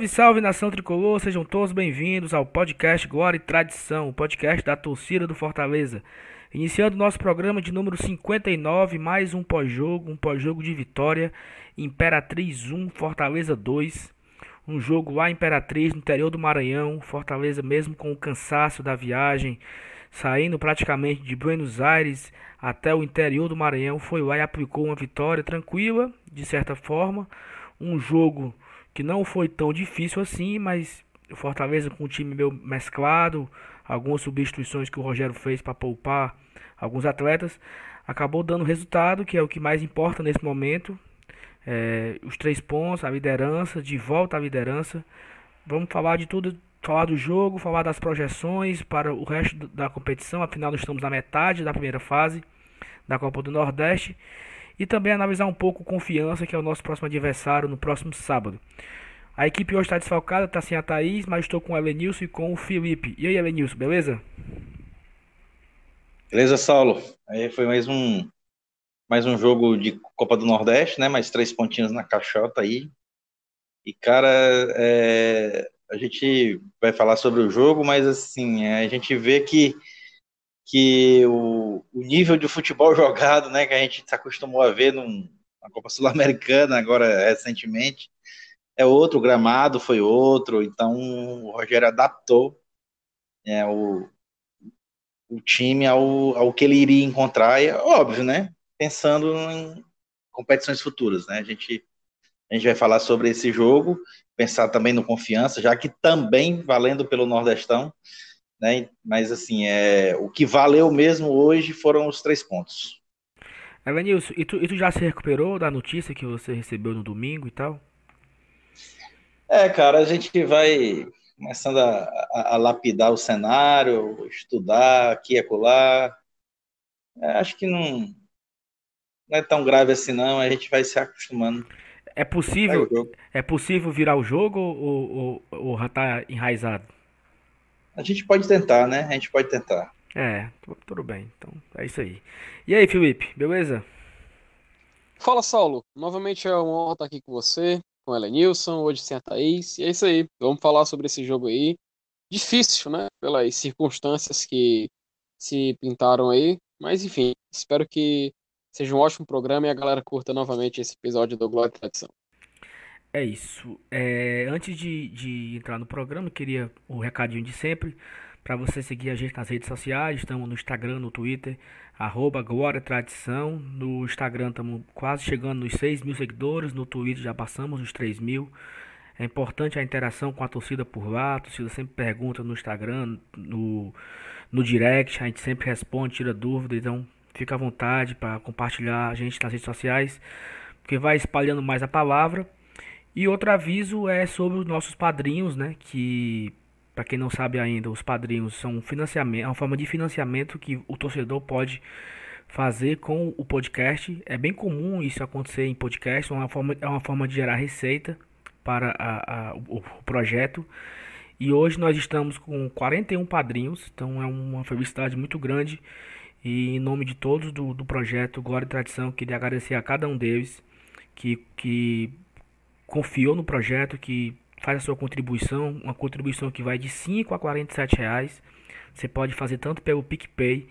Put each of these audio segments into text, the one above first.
Salve, salve nação tricolor, sejam todos bem-vindos ao podcast Glória e Tradição, o podcast da torcida do Fortaleza. Iniciando nosso programa de número 59, mais um pós-jogo, um pós-jogo de vitória, Imperatriz 1, Fortaleza 2. Um jogo lá em Imperatriz, no interior do Maranhão, Fortaleza mesmo com o cansaço da viagem, saindo praticamente de Buenos Aires até o interior do Maranhão, foi lá e aplicou uma vitória tranquila, de certa forma, um jogo que não foi tão difícil assim, mas o Fortaleza com o time meio mesclado, algumas substituições que o Rogério fez para poupar alguns atletas, acabou dando resultado, que é o que mais importa nesse momento. É, os três pontos, a liderança, de volta à liderança. Vamos falar de tudo, falar do jogo, falar das projeções para o resto da competição. Afinal, nós estamos na metade da primeira fase da Copa do Nordeste e também analisar um pouco Confiança, que é o nosso próximo adversário no próximo sábado. A equipe hoje está desfalcada, está sem a Thaís, mas estou com o Elenilson e com o Felipe. E aí, Elenilson, beleza? Beleza, Saulo. Aí foi mais um mais um jogo de Copa do Nordeste, né? Mais três pontinhos na caixota aí. E cara, é... a gente vai falar sobre o jogo, mas assim a gente vê que que o, o, nível de futebol jogado, né, que a gente se acostumou a ver num, na Copa Sul-Americana agora recentemente, é outro, o gramado foi outro, então o Rogério adaptou é, o, o time ao, ao que ele iria encontrar, e é óbvio, né, pensando em competições futuras, né, a gente, a gente vai falar sobre esse jogo, pensar também no Confiança, já que também valendo pelo Nordestão, né? Mas assim, é, o que valeu mesmo hoje foram os três pontos. Evanilson, e tu, e tu já se recuperou da notícia que você recebeu no domingo e tal? É, cara, a gente vai começando a, a, a lapidar o cenário, estudar aqui e acolá. É, acho que não, não é tão grave assim não, a gente vai se acostumando. É possível, é possível virar o jogo ou, ou, ou já tá enraizado? A gente pode tentar, né? A gente pode tentar. É, tudo bem. Então, é isso aí. E aí, Felipe, beleza? Fala, Saulo. Novamente é uma honra estar aqui com você, com ela Nilson, hoje sem a Thaís. E é isso aí. Vamos falar sobre esse jogo aí. Difícil, né? Pelas circunstâncias que se pintaram aí. Mas, enfim, espero que seja um ótimo programa e a galera curta novamente esse episódio do Glória e Tradição. É isso. É, antes de, de entrar no programa, queria o um recadinho de sempre. Para você seguir a gente nas redes sociais, estamos no Instagram, no Twitter, arroba Glória Tradição. No Instagram estamos quase chegando nos 6 mil seguidores, no Twitter já passamos os 3 mil. É importante a interação com a torcida por lá. A torcida sempre pergunta no Instagram, no, no direct, a gente sempre responde, tira dúvida. Então fica à vontade para compartilhar a gente nas redes sociais, porque vai espalhando mais a palavra. E outro aviso é sobre os nossos padrinhos, né? Que, para quem não sabe ainda, os padrinhos são um financiamento, é uma forma de financiamento que o torcedor pode fazer com o podcast. É bem comum isso acontecer em podcast, é uma forma, é uma forma de gerar receita para a, a, o, projeto. E hoje nós estamos com 41 padrinhos, então é uma felicidade muito grande. E em nome de todos do, do projeto Glória e Tradição, queria agradecer a cada um deles que, que confiou no projeto, que faz a sua contribuição, uma contribuição que vai de 5 a 47 reais. Você pode fazer tanto pelo PicPay,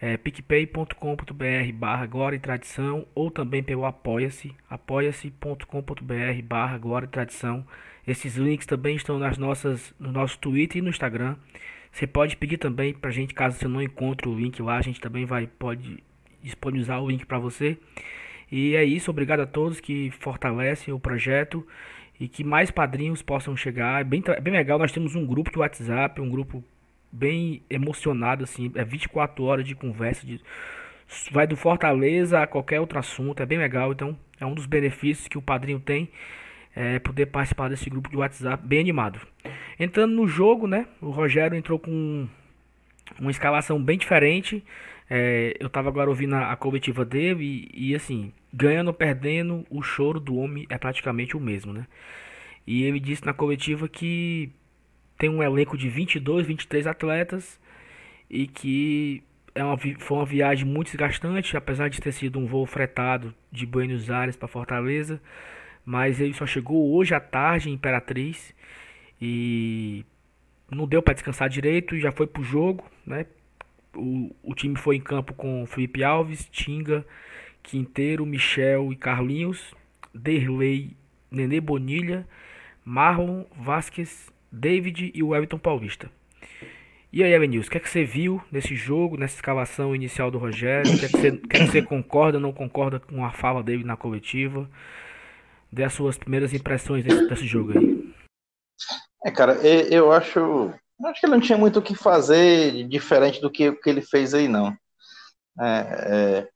é, picpay.com.br barra Glória e Tradição, ou também pelo Apoia-se, apoia-se.com.br barra Glória e Tradição. Esses links também estão nas nossas, no nosso Twitter e no Instagram. Você pode pedir também para a gente, caso você não encontre o link lá, a gente também vai pode disponibilizar o link para você. E é isso, obrigado a todos que fortalecem o projeto e que mais padrinhos possam chegar. É bem, é bem legal, nós temos um grupo de WhatsApp, um grupo bem emocionado, assim, é 24 horas de conversa, de, vai do Fortaleza a qualquer outro assunto, é bem legal, então é um dos benefícios que o padrinho tem, é poder participar desse grupo de WhatsApp bem animado. Entrando no jogo, né, o Rogério entrou com uma escalação bem diferente, é, eu tava agora ouvindo a, a coletiva dele e, e, assim, ganhando ou perdendo, o choro do homem é praticamente o mesmo, né? E ele disse na coletiva que tem um elenco de 22, 23 atletas e que é uma, foi uma viagem muito desgastante, apesar de ter sido um voo fretado de Buenos Aires para Fortaleza, mas ele só chegou hoje à tarde em Imperatriz e não deu para descansar direito e já foi pro jogo, né? O, o time foi em campo com Felipe Alves, Tinga, Quinteiro, Michel e Carlinhos, Derlei, Nenê Bonilha, Marlon, Vasquez, David e o Everton Paulista. E aí, Elenils, o que é que você viu nesse jogo, nessa escalação inicial do Rogério? O que é que você, que é que você concorda, não concorda com a fala dele na coletiva? Dê as suas primeiras impressões desse, desse jogo aí. É, cara, eu acho. Acho que ele não tinha muito o que fazer diferente do que, que ele fez aí, não. É, é,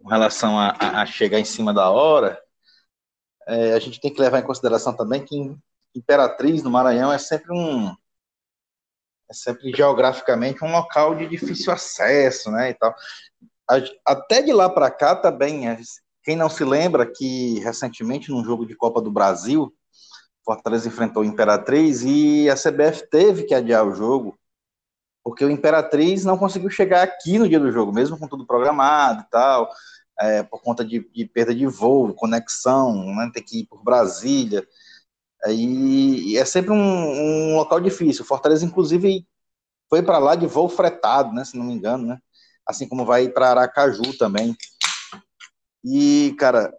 com relação a, a, chegar em cima da hora, é, a gente tem que levar em consideração também que Imperatriz no Maranhão é sempre um, é sempre geograficamente um local de difícil acesso, né, e tal. Até de lá para cá também, é, quem não se lembra que recentemente num jogo de Copa do Brasil, Fortaleza enfrentou o Imperatriz e a CBF teve que adiar o jogo porque o Imperatriz não conseguiu chegar aqui no dia do jogo, mesmo com tudo programado e tal, é, por conta de, de, perda de voo, conexão, né, ter que ir por Brasília. Aí é sempre um, um local difícil. Fortaleza, inclusive, foi para lá de voo fretado, né? Se não me engano, né? Assim como vai para Aracaju também. E, cara,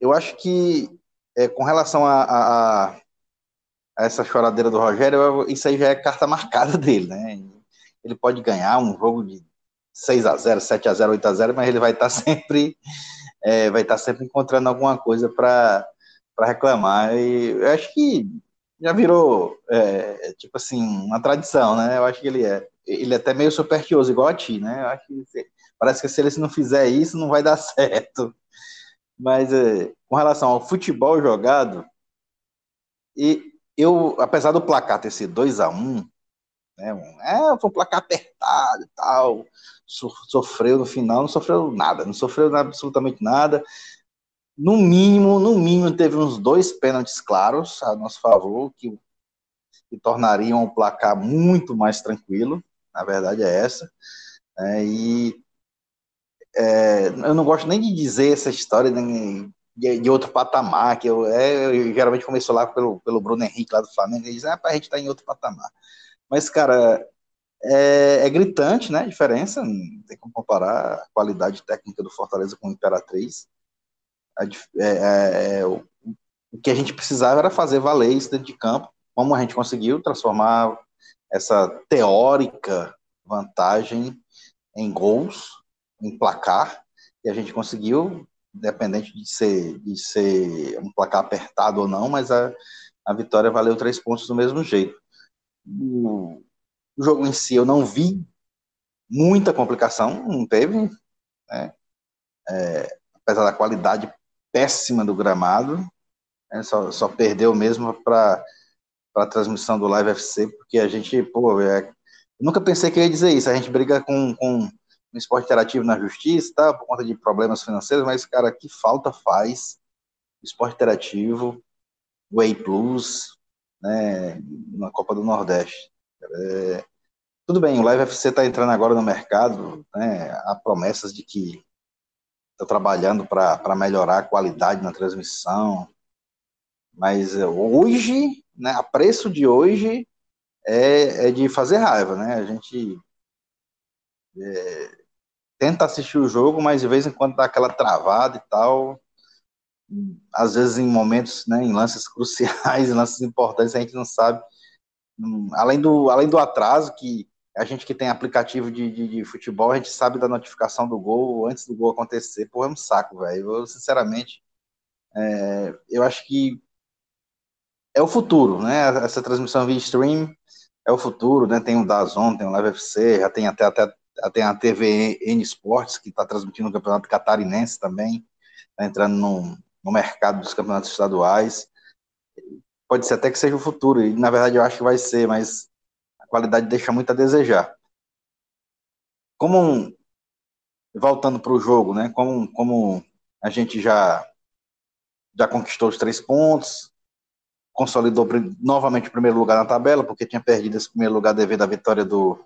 eu acho que é, com relação a, a, a, essa choradeira do Rogério, isso aí já é carta marcada dele, né? Ele pode ganhar um jogo de 6 a 0 7 a 0 8 a 0 mas ele vai estar tá sempre é, vai estar tá sempre encontrando alguma coisa para reclamar. E eu acho que já virou, é, tipo assim, uma tradição, né? Eu acho que ele é. Ele é até meio supersticioso, igual a ti, né? Eu acho que parece que se ele não fizer isso, não vai dar certo. Mas é, com relação ao futebol jogado, e eu, apesar do placar ter sido 2 a 1 um, né, é, foi um placar apertado e tal, sofreu no final, não sofreu nada, não sofreu absolutamente nada no mínimo, no mínimo, teve uns dois pênaltis claros a nosso favor, que, que tornariam o placar muito mais tranquilo. Na verdade é essa. É, e é, eu não gosto nem de dizer essa história de, de, de outro patamar, que eu, é, eu, geralmente começou lá pelo, pelo Bruno Henrique, lá do Flamengo, e diz, ah, a gente tá em outro patamar. Mas, cara, é, é, gritante, né, a diferença, não tem como comparar a qualidade técnica do Fortaleza com o Imperatriz. É, é, é, o, o que a gente precisava era fazer valer isso dentro de campo, como a gente conseguiu transformar essa teórica vantagem em gols, em placar, e a gente conseguiu, independente de ser, de ser um placar apertado ou não, mas a, a vitória valeu três pontos do mesmo jeito. O, o jogo em si eu não vi muita complicação, não teve, né? É, apesar da qualidade péssima do gramado, né, só, só perdeu mesmo para a transmissão do Live FC, porque a gente, pô, é, nunca pensei que ia dizer isso, a gente briga com, com o esporte interativo na justiça, tá, por conta de problemas financeiros, mas, cara, que falta faz esporte interativo, Way Plus, né, na Copa do Nordeste. É, tudo bem, o Live FC está entrando agora no mercado, né, há promessas de que está trabalhando para melhorar a qualidade na transmissão. Mas é, hoje, né, a preço de hoje, é, é de fazer raiva, né? A gente é, tenta assistir o jogo, mas de vez em quando dá aquela travada e tal. Às vezes em momentos, né, em lances cruciais, em lances importantes, a gente não sabe. Além do, além do atraso que a gente que tem aplicativo de, de, de, futebol, a gente sabe da notificação do gol antes do gol acontecer. Pô, é um saco, velho. Eu, sinceramente, é, eu acho que é o futuro, né? Essa transmissão via stream é o futuro, né? Tem o Dazon, tem o Live FC, já tem até, até tem a TVN Sports, que está transmitindo o campeonato catarinense também, tá entrando no, no mercado dos campeonatos estaduais. Pode ser até que seja o futuro, e na verdade eu acho que vai ser, mas a qualidade deixa muito a desejar. Como um, voltando para o jogo, né? Como, como a gente já já conquistou os três pontos, consolidou novamente o primeiro lugar na tabela, porque tinha perdido esse primeiro lugar devido à vitória do,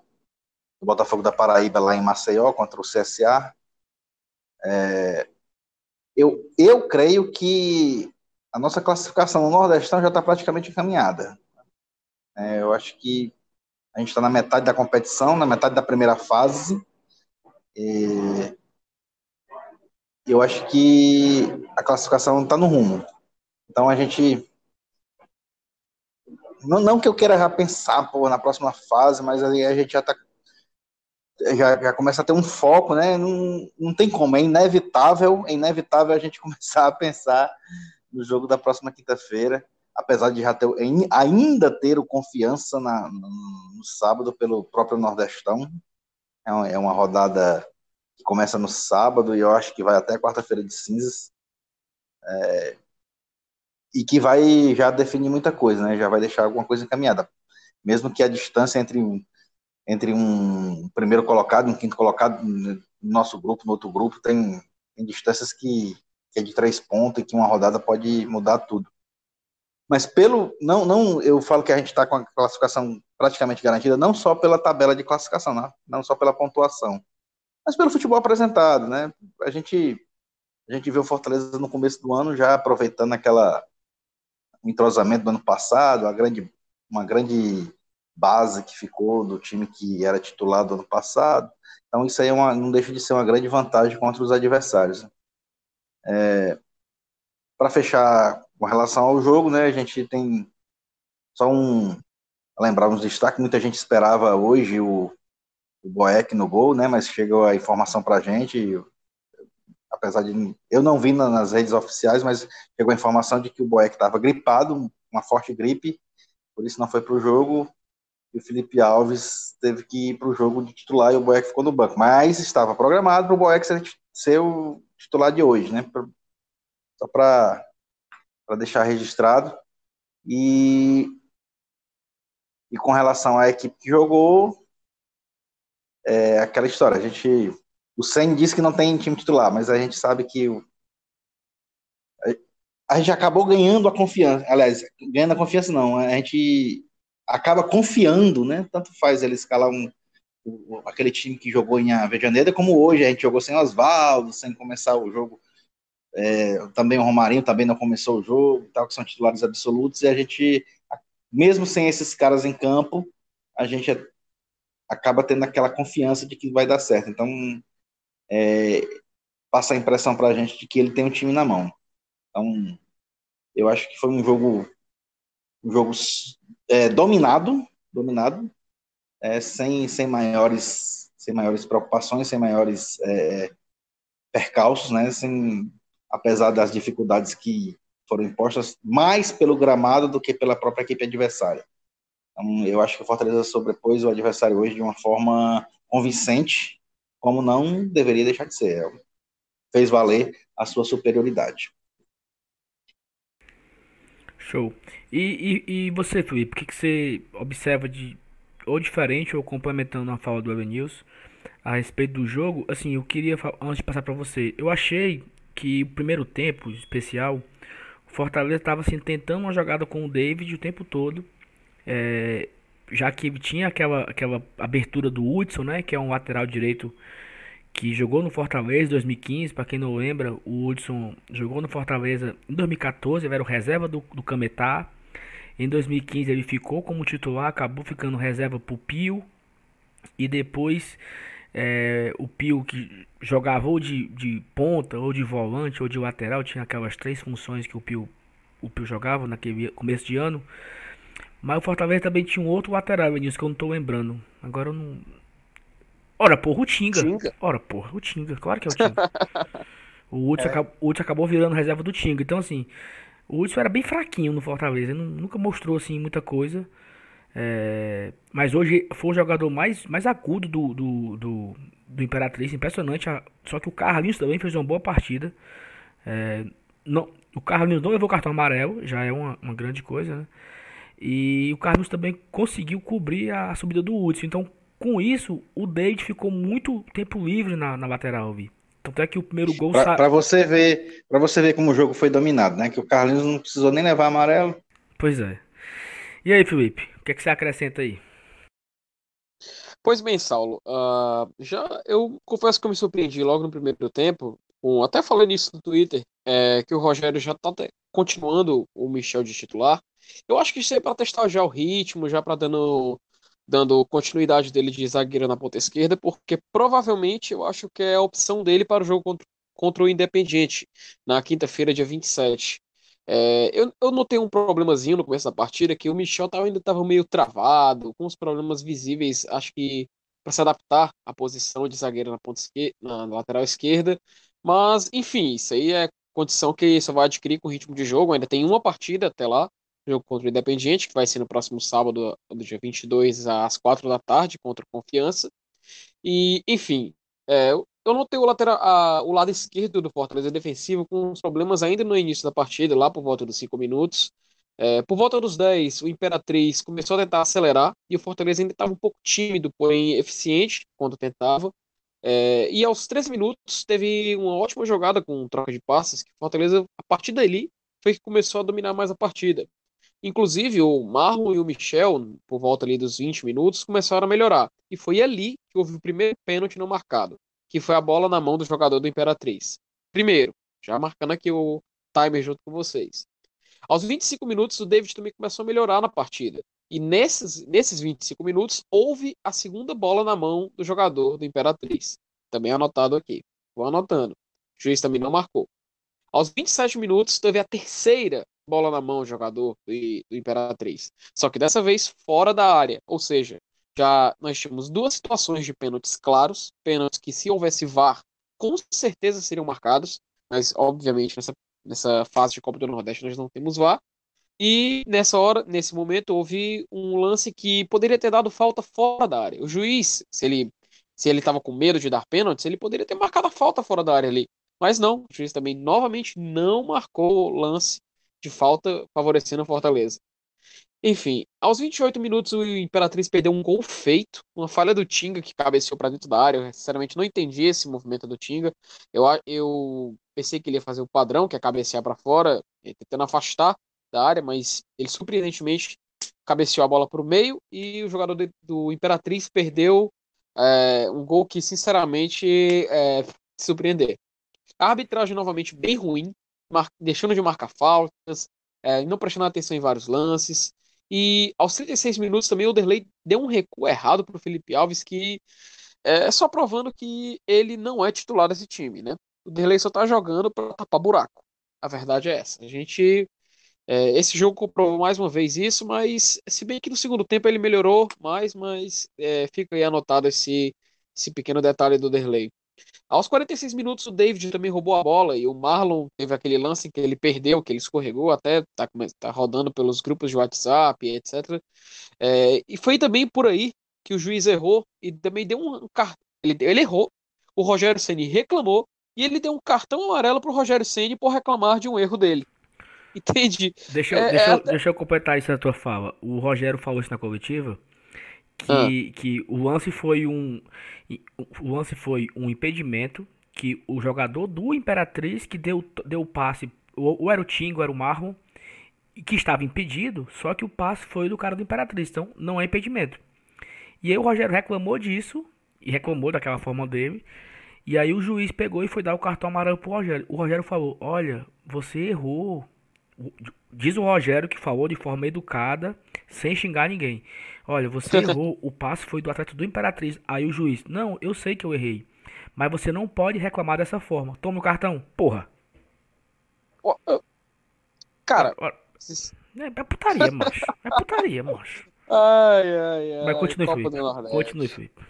do Botafogo da Paraíba lá em Maceió contra o CSA. É, eu, eu creio que a nossa classificação no Nordestão já está praticamente encaminhada. É, eu acho que a gente está na metade da competição, na metade da primeira fase. E eu acho que a classificação está no rumo. Então a gente. Não, não que eu queira já pensar pô, na próxima fase, mas a gente já está já, já começa a ter um foco, né? Não, não tem como, é inevitável, é inevitável a gente começar a pensar no jogo da próxima quinta-feira, apesar de já ter, ainda ter o confiança na, no, sábado pelo próprio Nordestão. É uma, é uma rodada que começa no sábado e eu acho que vai até quarta-feira de cinzas. É, e que vai já definir muita coisa, né? Já vai deixar alguma coisa encaminhada. Mesmo que a distância entre entre um primeiro colocado e um quinto colocado no nosso grupo, no outro grupo, tem, tem distâncias que, que é de três pontos e que uma rodada pode mudar tudo. Mas pelo. Não, não eu falo que a gente está com a classificação praticamente garantida, não só pela tabela de classificação, não, não só pela pontuação, mas pelo futebol apresentado, né? A gente, a gente viu Fortaleza no começo do ano já aproveitando aquela entrosamento do ano passado, grande, uma grande base que ficou do time que era titular do ano passado. Então isso aí é uma, não deixa de ser uma grande vantagem contra os adversários. Né? É, Para fechar com relação ao jogo, né, a gente tem só um lembrar uns destaques. Muita gente esperava hoje o, o Boeck no gol, né, mas chegou a informação para a gente, apesar de eu não vi nas redes oficiais, mas chegou a informação de que o Boeck estava gripado, uma forte gripe, por isso não foi para o jogo e o Felipe Alves teve que ir para o jogo de titular e o Boeck ficou no banco. Mas estava programado para o Boeck ser, ser, o titular de hoje, né? Só para deixar registrado. E, e com relação à equipe que jogou, é aquela história. A gente, o Sen disse que não tem time titular, mas a gente sabe que o, a gente acabou ganhando a confiança. Aliás, ganhando a confiança não. A gente acaba confiando, né? Tanto faz ele escalar um, aquele time que jogou em Avejaneira, como hoje a gente jogou sem Oswaldo, sem começar o jogo. É, também o Romarinho também não começou o jogo, tal, que são titulares absolutos, e a gente, mesmo sem esses caras em campo, a gente acaba tendo aquela confiança de que vai dar certo. Então, é, passa a impressão para a gente de que ele tem um time na mão. Então, eu acho que foi um jogo um jogo é, dominado, dominado, é, sem, sem maiores sem maiores preocupações, sem maiores é, percalços, né? Sem, apesar das dificuldades que foram impostas mais pelo gramado do que pela própria equipe adversária. Então, eu acho que o Fortaleza sobrepôs o adversário hoje de uma forma convincente, como não deveria deixar de ser. Fez valer a sua superioridade. Show. E, e, e você, Felipe, o que, que você observa de ou diferente ou complementando a fala do Evanils a respeito do jogo? Assim, eu queria, antes de passar para você, eu achei que o primeiro tempo especial, o Fortaleza estava assim, tentando uma jogada com o David o tempo todo, é, já que tinha aquela, aquela abertura do Hudson, né, que é um lateral direito que jogou no Fortaleza em 2015, para quem não lembra, o Hudson jogou no Fortaleza em 2014, ele era o reserva do, do Cametá. Em 2015 ele ficou como titular, acabou ficando reserva para o Pio. E depois é, o Pio que jogava ou de, de ponta, ou de volante, ou de lateral, tinha aquelas três funções que o Pio, o Pio jogava naquele começo de ano. Mas o Fortaleza também tinha um outro lateral, nisso que eu não estou lembrando. Agora eu não, Ora, porra, o Tinga. Tinga? Ora, porra, o Tinga. Claro que é o Tinga. o Hudson, é. acabou, acabou virando reserva do Tinga. Então, assim, o Hudson era bem fraquinho no Fortaleza. Ele nunca mostrou, assim, muita coisa. É, mas hoje foi o jogador mais, mais agudo do, do, do, do Imperatriz. Impressionante. Só que o Carlinhos também fez uma boa partida. É, não, o Carlinhos não levou cartão amarelo. Já é uma, uma grande coisa, né? E o Carlos também conseguiu cobrir a subida do Hudson. Então, com isso, o David ficou muito tempo livre na, na lateral, vi. Tanto é que o primeiro gol para sa... você ver, para você ver como o jogo foi dominado, né? Que o Carlinhos não precisou nem levar amarelo. Pois é. E aí, Felipe, o que, é que você acrescenta aí? Pois bem, Saulo, uh, já eu confesso que eu me surpreendi logo no primeiro tempo, com, até falei nisso no Twitter, é, que o Rogério já tá continuando o Michel de titular. Eu acho que isso é para testar já o ritmo, já para dando dando continuidade dele de zagueiro na ponta esquerda, porque provavelmente eu acho que é a opção dele para o jogo contra, contra o Independiente, na quinta-feira, dia 27. É, eu, eu notei um problemazinho no começo da partida, que o Michel tava, ainda estava meio travado, com os problemas visíveis, acho que para se adaptar à posição de zagueiro na, ponta esquerda, na lateral esquerda. Mas, enfim, isso aí é condição que só vai adquirir com o ritmo de jogo. Ainda tem uma partida até lá, jogo contra o Independiente, que vai ser no próximo sábado, do dia 22, às 4 da tarde, contra o Confiança. E, enfim, é, eu notei o, lateral, a, o lado esquerdo do Fortaleza defensivo com uns problemas ainda no início da partida, lá por volta dos 5 minutos. É, por volta dos 10, o Imperatriz começou a tentar acelerar e o Fortaleza ainda estava um pouco tímido, porém eficiente quando tentava. É, e aos 13 minutos teve uma ótima jogada com troca de passes, que o Fortaleza, a partir dali, foi que começou a dominar mais a partida. Inclusive, o Marlon e o Michel, por volta ali dos 20 minutos, começaram a melhorar. E foi ali que houve o primeiro pênalti não marcado, que foi a bola na mão do jogador do Imperatriz. Primeiro, já marcando aqui o timer junto com vocês. Aos 25 minutos, o David também começou a melhorar na partida. E nesses, nesses 25 minutos, houve a segunda bola na mão do jogador do Imperatriz. Também anotado aqui. Vou anotando. O juiz também não marcou. Aos 27 minutos, teve a terceira bola na mão do jogador do, do Imperatriz. Só que dessa vez fora da área. Ou seja, já nós tínhamos duas situações de pênaltis claros. Pênaltis que, se houvesse VAR, com certeza seriam marcados. Mas, obviamente, nessa nessa fase de Copa do Nordeste nós não temos VAR. E nessa hora, nesse momento, houve um lance que poderia ter dado falta fora da área. O juiz, se ele se ele estava com medo de dar pênalti, ele poderia ter marcado a falta fora da área ali. Mas não, o juiz também novamente não marcou o lance de falta favorecendo a Fortaleza. Enfim, aos 28 minutos o Imperatriz perdeu um gol feito, uma falha do Tinga que cabeceou para dentro da área. Eu sinceramente não entendi esse movimento do Tinga. Eu, eu pensei que ele ia fazer o padrão, que é cabecear para fora, tentando afastar da área, mas ele surpreendentemente cabeceou a bola para o meio e o jogador de, do Imperatriz perdeu é, um gol que sinceramente é, surpreender. A arbitragem novamente bem ruim, deixando de marcar faltas, é, não prestando atenção em vários lances. E aos 36 minutos também o Derlei deu um recuo errado para o Felipe Alves, que é só provando que ele não é titular desse time, né? O Derlei só tá jogando para tapar buraco. A verdade é essa. A gente. É, esse jogo comprovou mais uma vez isso, mas se bem que no segundo tempo ele melhorou mais, mas é, fica aí anotado esse, esse pequeno detalhe do Derlei. Aos 46 minutos, o David também roubou a bola e o Marlon teve aquele lance que ele perdeu, que ele escorregou, até tá, tá rodando pelos grupos de WhatsApp, etc. É, e foi também por aí que o juiz errou e também deu um cartão. Ele, ele errou, o Rogério Ceni reclamou e ele deu um cartão amarelo pro Rogério Ceni por reclamar de um erro dele. Entende? Deixa, eu, é, deixa, é... deixa eu completar isso na tua fala. O Rogério falou isso na coletiva que, ah. que o lance foi um o lance foi um impedimento que o jogador do Imperatriz que deu, deu o passe, ou, ou era o Tingo, ou era o Marlon, que estava impedido, só que o passe foi do cara do Imperatriz, então não é impedimento. E aí o Rogério reclamou disso, e reclamou daquela forma dele, e aí o juiz pegou e foi dar o cartão amarelo pro Rogério. O Rogério falou: Olha, você errou. Diz o Rogério que falou de forma educada, sem xingar ninguém. Olha, você errou, o passe foi do atleta do Imperatriz. Aí o juiz, não, eu sei que eu errei. Mas você não pode reclamar dessa forma. Toma o cartão, porra. Cara. É, é putaria, macho. É putaria, macho. Ai, ai, ai. Mas continue, Felipe. Continue, Felipe.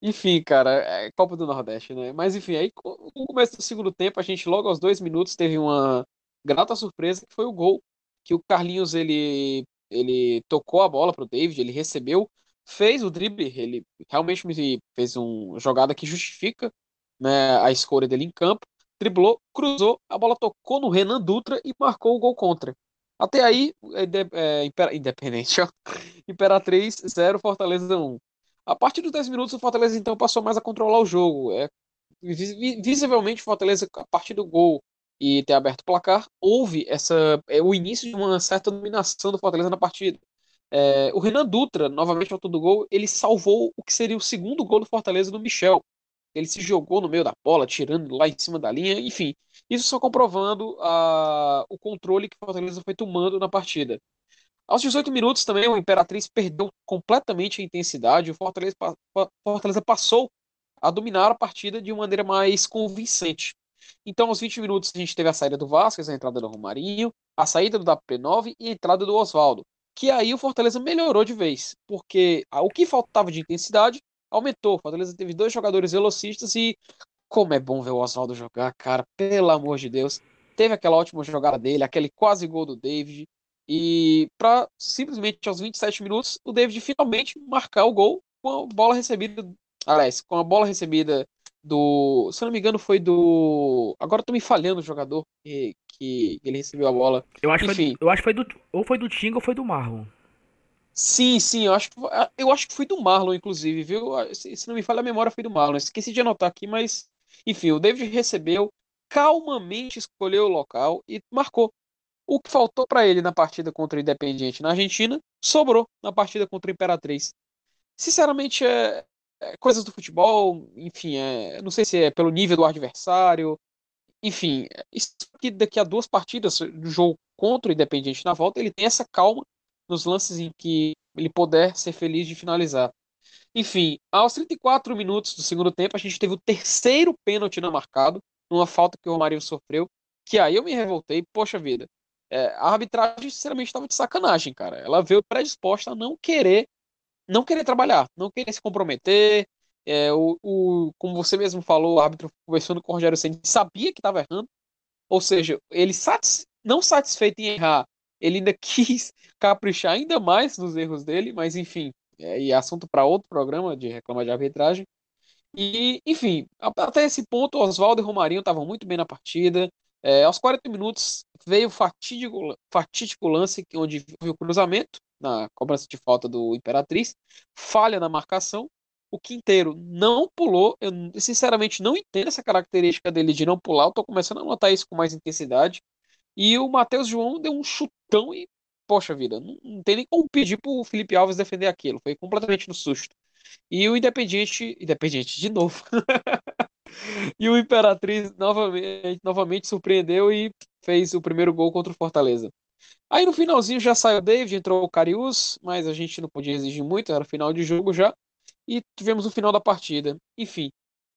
Enfim, cara, é Copa do Nordeste, né? Mas enfim, aí no começo do segundo tempo, a gente logo aos dois minutos teve uma grata surpresa que foi o gol que o Carlinhos ele ele tocou a bola para o David, ele recebeu, fez o drible, ele realmente fez uma jogada que justifica né, a escolha dele em campo, driblou, cruzou, a bola tocou no Renan Dutra e marcou o gol contra. Até aí, é, é, Independente, ó, Imperatriz 0, Fortaleza 1. A partir dos 10 minutos, o Fortaleza então passou mais a controlar o jogo. É, visivelmente, o Fortaleza, a partir do gol e ter aberto o placar, houve essa, é, o início de uma certa dominação do Fortaleza na partida. É, o Renan Dutra, novamente ao do gol, ele salvou o que seria o segundo gol do Fortaleza do Michel. ele se jogou no meio da bola, tirando lá em cima da linha, enfim. Isso só comprovando a, o controle que o Fortaleza foi tomando na partida. Aos 18 minutos também, o Imperatriz perdeu completamente a intensidade. O Fortaleza, Fortaleza passou a dominar a partida de maneira mais convincente. Então, aos 20 minutos, a gente teve a saída do Vasquez, a entrada do Romarinho, a saída do WP9 e a entrada do Oswaldo. Que aí o Fortaleza melhorou de vez, porque o que faltava de intensidade aumentou. O Fortaleza teve dois jogadores velocistas e como é bom ver o Oswaldo jogar, cara, pelo amor de Deus. Teve aquela ótima jogada dele, aquele quase gol do David. E para simplesmente aos 27 minutos, o David finalmente marcar o gol com a bola recebida. Aliás, com a bola recebida do. Se eu não me engano, foi do. Agora eu tô me falhando o jogador que, que ele recebeu a bola. Eu acho, Enfim. Foi, eu acho que foi do. Ou foi do Tinga ou foi do Marlon. Sim, sim, eu acho, que, eu acho que foi do Marlon, inclusive, viu? Se, se não me falha a memória, foi do Marlon. Esqueci de anotar aqui, mas. Enfim, o David recebeu, calmamente escolheu o local e marcou. O que faltou para ele na partida contra o Independiente na Argentina, sobrou na partida contra o Imperatriz. Sinceramente, é, é coisas do futebol, enfim, é, não sei se é pelo nível do adversário, enfim, isso aqui daqui a duas partidas do jogo contra o Independiente na volta, ele tem essa calma nos lances em que ele puder ser feliz de finalizar. Enfim, aos 34 minutos do segundo tempo, a gente teve o terceiro pênalti não marcado, numa falta que o Romário sofreu, que aí eu me revoltei, poxa vida. É, a arbitragem, sinceramente, estava de sacanagem, cara. Ela veio predisposta a não querer, não querer trabalhar, não querer se comprometer. É, o, o, como você mesmo falou, o árbitro conversando com o Rogério Senna sabia que estava errando. Ou seja, ele satis, não satisfeito em errar, ele ainda quis caprichar ainda mais nos erros dele, mas enfim, é, e assunto para outro programa de reclamar de arbitragem. E, enfim, até esse ponto, Oswaldo e Romarinho estavam muito bem na partida. É, aos 40 minutos veio o fatídico, fatídico lance onde houve o cruzamento na cobrança de falta do Imperatriz, falha na marcação. O Quinteiro não pulou. Eu sinceramente não entendo essa característica dele de não pular. Eu tô começando a notar isso com mais intensidade. E o Matheus João deu um chutão e, poxa vida, não, não tem nem como pedir pro Felipe Alves defender aquilo. Foi completamente no susto. E o Independiente, Independiente de novo. e o Imperatriz novamente, novamente surpreendeu e fez o primeiro gol contra o Fortaleza. Aí no finalzinho já saiu o David, entrou o Carius, mas a gente não podia exigir muito, era final de jogo já. E tivemos o final da partida. Enfim,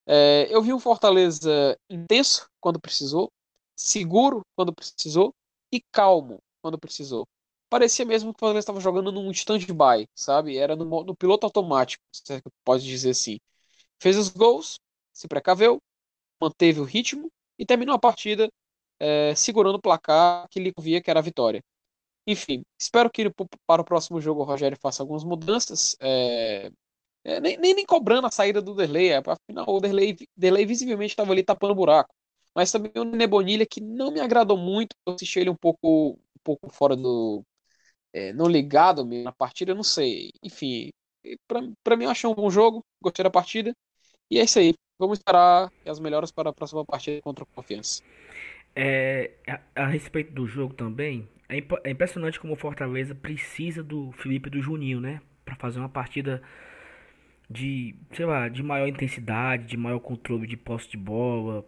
é, eu vi um Fortaleza intenso quando precisou, seguro quando precisou e calmo quando precisou. Parecia mesmo que o Fortaleza estava jogando num stand-by, sabe? Era no, no piloto automático, se pode dizer assim. Fez os gols, se precaveu, manteve o ritmo e terminou a partida é, segurando o placar que lhe via que era a vitória. Enfim, espero que para o próximo jogo o Rogério faça algumas mudanças. É, é, nem, nem, nem, cobrando a saída do Derlei, é, afinal o Derlei, Derlei visivelmente estava ali tapando buraco. Mas também o Nebonilha, que não me agradou muito, eu assisti ele um pouco, um pouco fora do. É, não ligado na partida, eu não sei. Enfim, para mim eu achei um bom jogo, gostei da partida. E é isso aí. Vamos esperar as melhoras para a próxima partida contra o Confiança. É, a, a, respeito do jogo também, é, imp é, impressionante como o Fortaleza precisa do Felipe do Juninho, né? Para fazer uma partida de, sei lá, de maior intensidade, de maior controle de posse de bola.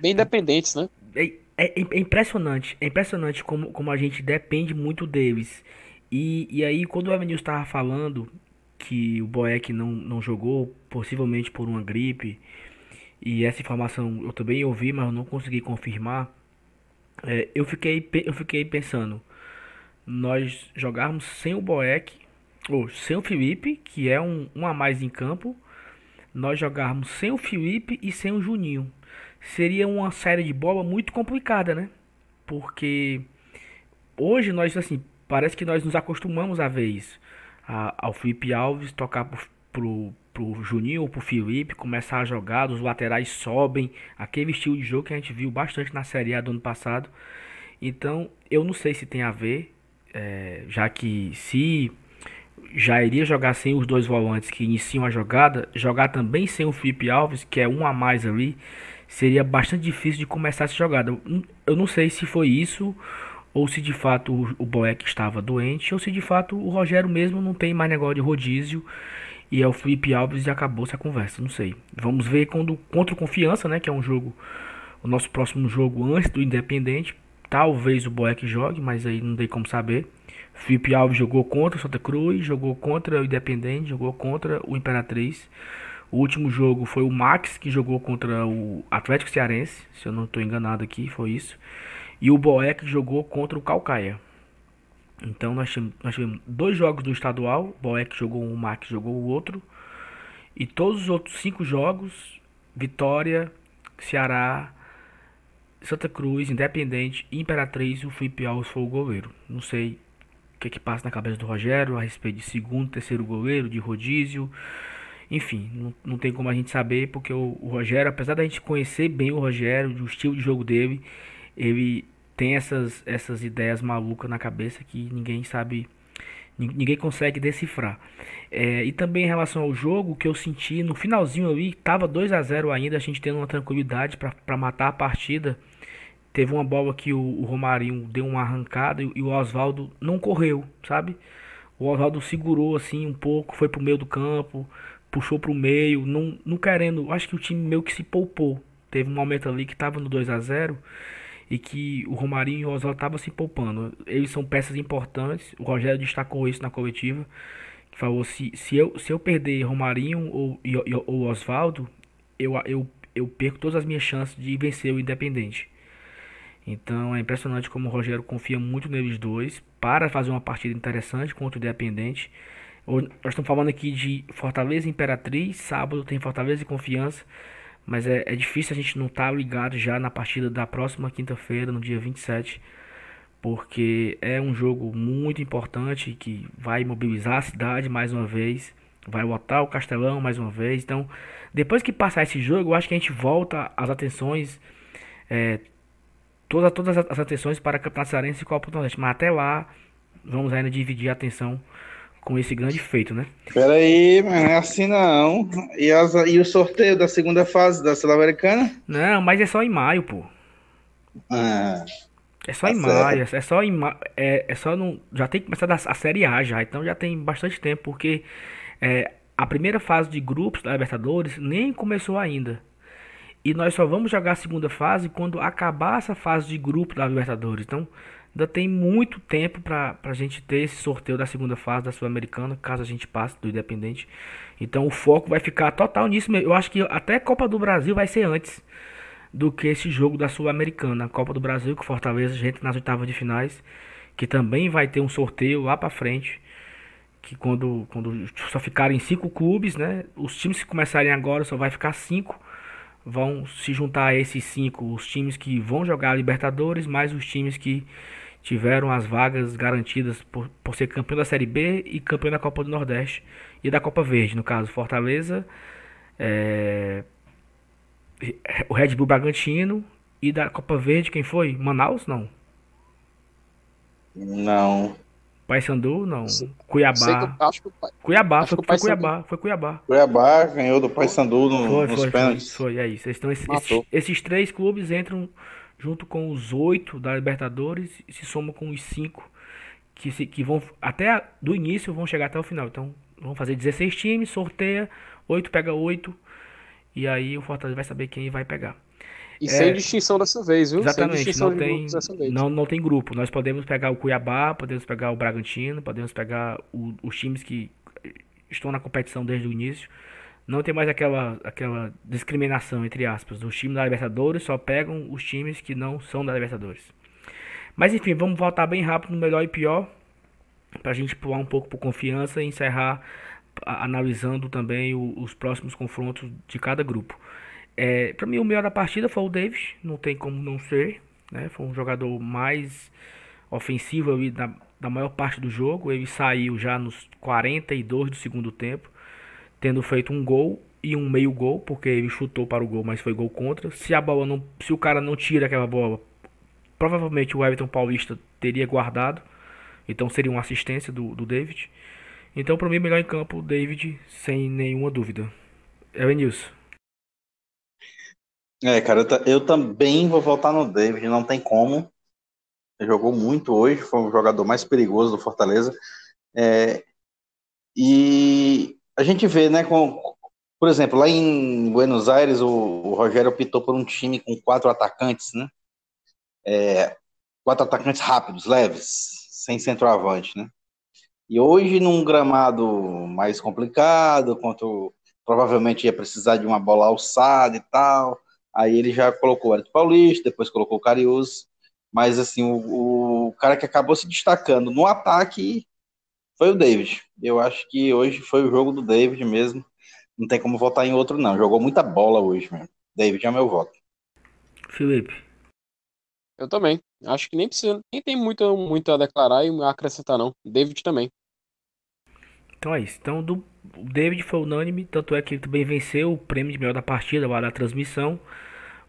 Bem independentes, né? É, é, é impressionante, é impressionante como, como a gente depende muito deles. E, e aí, quando o Evanilson estava falando que o Boeck não, não jogou, possivelmente por uma gripe. E essa informação eu também ouvi, mas eu não consegui confirmar. É, eu, fiquei, eu fiquei pensando, nós jogarmos sem o Boeck, ou sem o Felipe, que é um, um a mais em campo, nós jogarmos sem o Felipe e sem o Juninho. Seria uma série de bola muito complicada, né? Porque hoje nós, assim, parece que nós nos acostumamos a ver isso a, ao Felipe Alves tocar pro, pro, pro Juninho ou pro Felipe, começar a jogar, os laterais sobem, aquele estilo de jogo que a gente viu bastante na Série A do ano passado. Então, eu não sei se tem a ver, é, já que se já iria jogar sem os dois volantes que iniciam a jogada, jogar também sem o Felipe Alves, que é um a mais ali, seria bastante difícil de começar essa jogada. Eu não sei se foi isso ou se de fato o, Boeck estava doente, ou se de fato o Rogério mesmo não tem mais negócio de rodízio e é o Felipe Alves e acabou-se a conversa, não sei. Vamos ver quando contra o Confiança, né, que é um jogo o nosso próximo jogo antes do Independente, talvez o Boeck jogue, mas aí não tem como saber. Felipe Alves jogou contra o Santa Cruz, jogou contra o Independente, jogou contra o Imperatriz. O último jogo foi o Max que jogou contra o Atlético Cearense, se eu não estou enganado aqui, foi isso. E o Boeck jogou contra o Calcaia. Então nós tivemos, dois jogos do estadual, o Boeck jogou um, o Max jogou o outro. E todos os outros cinco jogos, Vitória, Ceará, Santa Cruz, Independente, Imperatriz, o Felipe Alves foi o goleiro. Não sei o que, que passa na cabeça do Rogério a respeito de segundo, terceiro goleiro, de rodízio. Enfim, não, não tem como a gente saber, porque o, o Rogério, apesar da gente conhecer bem o Rogério, o estilo de jogo dele, ele tem essas, essas ideias malucas na cabeça que ninguém sabe, ninguém consegue decifrar. É, e também em relação ao jogo, que eu senti no finalzinho ali, tava 2 a 0 ainda, a gente tendo uma tranquilidade para matar a partida. Teve uma bola que o, o Romarinho deu uma arrancada e, e o Oswaldo não correu, sabe? O Oswaldo segurou assim um pouco, foi pro meio do campo, puxou pro meio, não, não querendo. Acho que o time meio que se poupou. Teve um momento ali que tava no 2 a 0 e que o Romarinho e o Oswaldo estavam se poupando. Eles são peças importantes. O Rogério destacou isso na coletiva. Que falou: se, se, eu, se eu perder Romarinho ou, ou Oswaldo, eu, eu, eu perco todas as minhas chances de vencer o Independente. Então é impressionante como o Rogério confia muito neles dois para fazer uma partida interessante contra o Independente. Nós estamos falando aqui de Fortaleza e Imperatriz. Sábado tem Fortaleza e Confiança. Mas é, é difícil a gente não estar tá ligado já na partida da próxima quinta-feira, no dia 27, porque é um jogo muito importante que vai mobilizar a cidade mais uma vez, vai lotar o Castelão mais uma vez. Então, depois que passar esse jogo, eu acho que a gente volta as atenções, é, todas, todas as atenções para Campeonato Cearense e Copa do Nordeste. Mas até lá, vamos ainda dividir a atenção com esse grande feito, né? Peraí, mas não é assim não. E, as, e o sorteio da segunda fase da Sul-Americana? Não, mas é só em maio, pô. Ah, é só tá em maio, é só em maio, é, é só no, já tem que começar a Série A já, então já tem bastante tempo, porque é, a primeira fase de grupos da Libertadores nem começou ainda. E nós só vamos jogar a segunda fase quando acabar essa fase de grupo da Libertadores. Então, Ainda tem muito tempo para a gente ter esse sorteio da segunda fase da Sul-Americana, caso a gente passe do Independente. Então o foco vai ficar total nisso. Eu acho que até a Copa do Brasil vai ser antes do que esse jogo da Sul-Americana. A Copa do Brasil, com Fortaleza, gente nas oitavas de finais, que também vai ter um sorteio lá para frente. Que quando, quando só ficarem cinco clubes, né? Os times que começarem agora só vai ficar cinco. Vão se juntar a esses cinco, os times que vão jogar a Libertadores, mais os times que tiveram as vagas garantidas por, por ser campeão da Série B e campeão da Copa do Nordeste e da Copa Verde, no caso Fortaleza, é, o Red Bull Bragantino e da Copa Verde quem foi? Manaus? Não. Não. Paysandu? Não. Cuiabá. Que, acho que, Cuiabá, foi, foi Cuiabá, foi Cuiabá. Cuiabá ganhou do Paysandu no, foi, nos foi, pênaltis. Foi, foi, é isso. Então, esses, esses, esses três clubes entram junto com os oito da Libertadores se soma com os cinco que, se, que vão até do início vão chegar até o final. Então vão fazer 16 times, sorteia, 8 pega 8 e aí o Fortaleza vai saber quem vai pegar. E é, sem distinção dessa vez, viu? Exatamente, não tem, não, não tem grupo. Nós podemos pegar o Cuiabá, podemos pegar o Bragantino, podemos pegar o, os times que estão na competição desde o início não tem mais aquela, aquela discriminação, entre aspas. Os times da Libertadores só pegam os times que não são da Libertadores. Mas enfim, vamos voltar bem rápido no melhor e pior. Pra gente pular um pouco por confiança e encerrar analisando também o, os próximos confrontos de cada grupo. É, para mim, o melhor da partida foi o Davis, não tem como não ser. Né? Foi um jogador mais ofensivo ali da, da maior parte do jogo. Ele saiu já nos 42 do segundo tempo tendo feito um gol e um meio gol, porque ele chutou para o gol, mas foi gol contra. Se a bola não, se o cara não tira aquela bola, provavelmente o Everton Paulista teria guardado. Então seria uma assistência do, do David. Então para mim melhor em campo o David sem nenhuma dúvida. Evanilson. É, cara, eu, eu, também vou voltar no David, não tem como. Ele jogou muito hoje, foi o jogador mais perigoso do Fortaleza. É, e a gente vê, né, com, por exemplo, lá em Buenos Aires, o, o Rogério optou por um time com quatro atacantes, né? É, quatro atacantes rápidos, leves, sem centroavante, né? E hoje, num gramado mais complicado, quanto provavelmente ia precisar de uma bola alçada e tal, aí ele já colocou o Hélio Paulista, depois colocou o Carius, mas assim, o, o cara que acabou se destacando no ataque foi o David. Eu acho que hoje foi o jogo do David mesmo. Não tem como votar em outro, não. Jogou muita bola hoje, mesmo. David é meu voto. Felipe. Eu também. Acho que nem precisa, nem tem muito, muito a declarar e a acrescentar, não. David também. Então é isso. Então do, o David foi unânime, tanto é que ele também venceu o prêmio de melhor da partida lá da transmissão.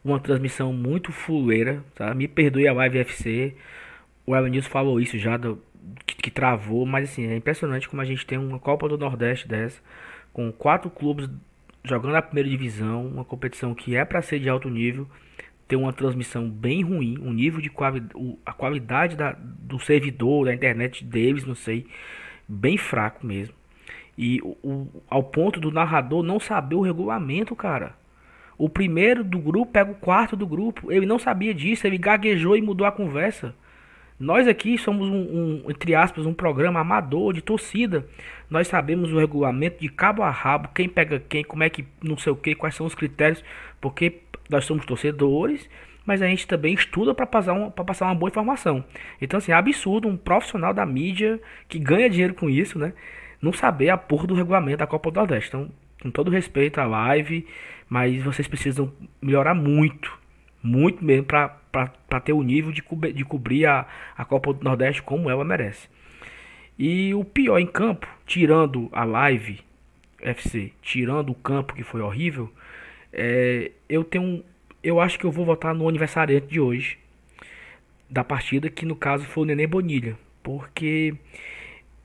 Uma transmissão muito fuleira, tá? Me perdoe a Live FC. O Evan News falou isso já do, que, que, travou, mas assim, é impressionante como a gente tem uma Copa do Nordeste dessa, com quatro clubes jogando a primeira divisão, uma competição que é para ser de alto nível, ter uma transmissão bem ruim, um nível de qualidade, a qualidade da, do servidor, da internet deles, não sei, bem fraco mesmo. E o, o, ao ponto do narrador não saber o regulamento, cara. O primeiro do grupo pega o quarto do grupo. Ele não sabia disso, ele gaguejou e mudou a conversa. Nós aqui somos um, um, entre aspas, um programa amador de torcida. Nós sabemos o regulamento de cabo a rabo, quem pega quem, como é que não sei o que, quais são os critérios, porque nós somos torcedores, mas a gente também estuda para passar, um, passar uma boa informação. Então, assim, é absurdo um profissional da mídia que ganha dinheiro com isso, né? Não saber a porra do regulamento da Copa do Nordeste. Então, com todo respeito à live, mas vocês precisam melhorar muito, muito mesmo para para ter o nível de, cobrir, de cobrir a, a Copa do Nordeste como ela merece. E o pior em campo, tirando a live FC, tirando o campo que foi horrível, é, eu tenho, eu acho que eu vou votar no aniversariante de hoje da partida, que no caso foi o Nenê Bonilha, porque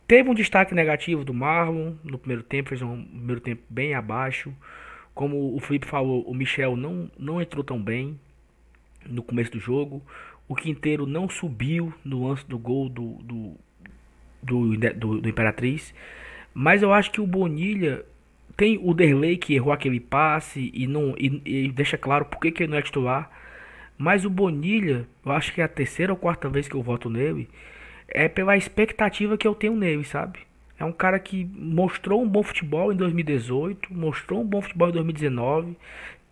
teve um destaque negativo do Marlon no primeiro tempo, fez um primeiro tempo bem abaixo. Como o Felipe falou, o Michel não, não entrou tão bem no começo do jogo. O Quinteiro não subiu no lance do gol do, do, do, do, do Imperatriz. Mas eu acho que o Bonilha tem o Derlei que errou aquele passe e não e, e deixa claro por que, que ele não é titular. Mas o Bonilha, eu acho que é a terceira ou quarta vez que eu voto nele, é pela expectativa que eu tenho nele, sabe? É um cara que mostrou um bom futebol em 2018, mostrou um bom futebol em 2019,